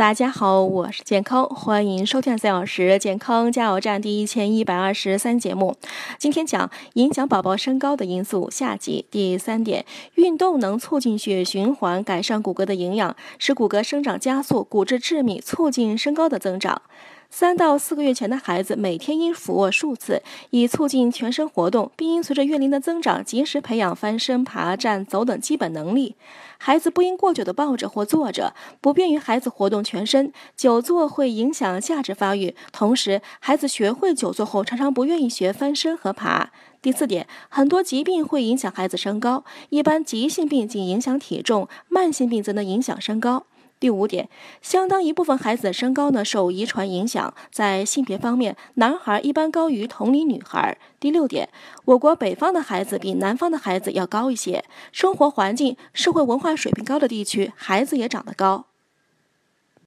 大家好，我是健康，欢迎收听三小时健康加油站第一千一百二十三节目。今天讲影响宝宝身高的因素下集第三点：运动能促进血液循环，改善骨骼的营养，使骨骼生长加速，骨质致密，促进身高的增长。三到四个月前的孩子每天应俯卧数次，以促进全身活动，并应随着月龄的增长，及时培养翻身、爬、站、走等基本能力。孩子不应过久的抱着或坐着，不便于孩子活动全身。久坐会影响下肢发育，同时孩子学会久坐后，常常不愿意学翻身和爬。第四点，很多疾病会影响孩子身高，一般急性病仅影响体重，慢性病则能影响身高。第五点，相当一部分孩子的身高呢受遗传影响，在性别方面，男孩一般高于同龄女孩。第六点，我国北方的孩子比南方的孩子要高一些，生活环境、社会文化水平高的地区，孩子也长得高。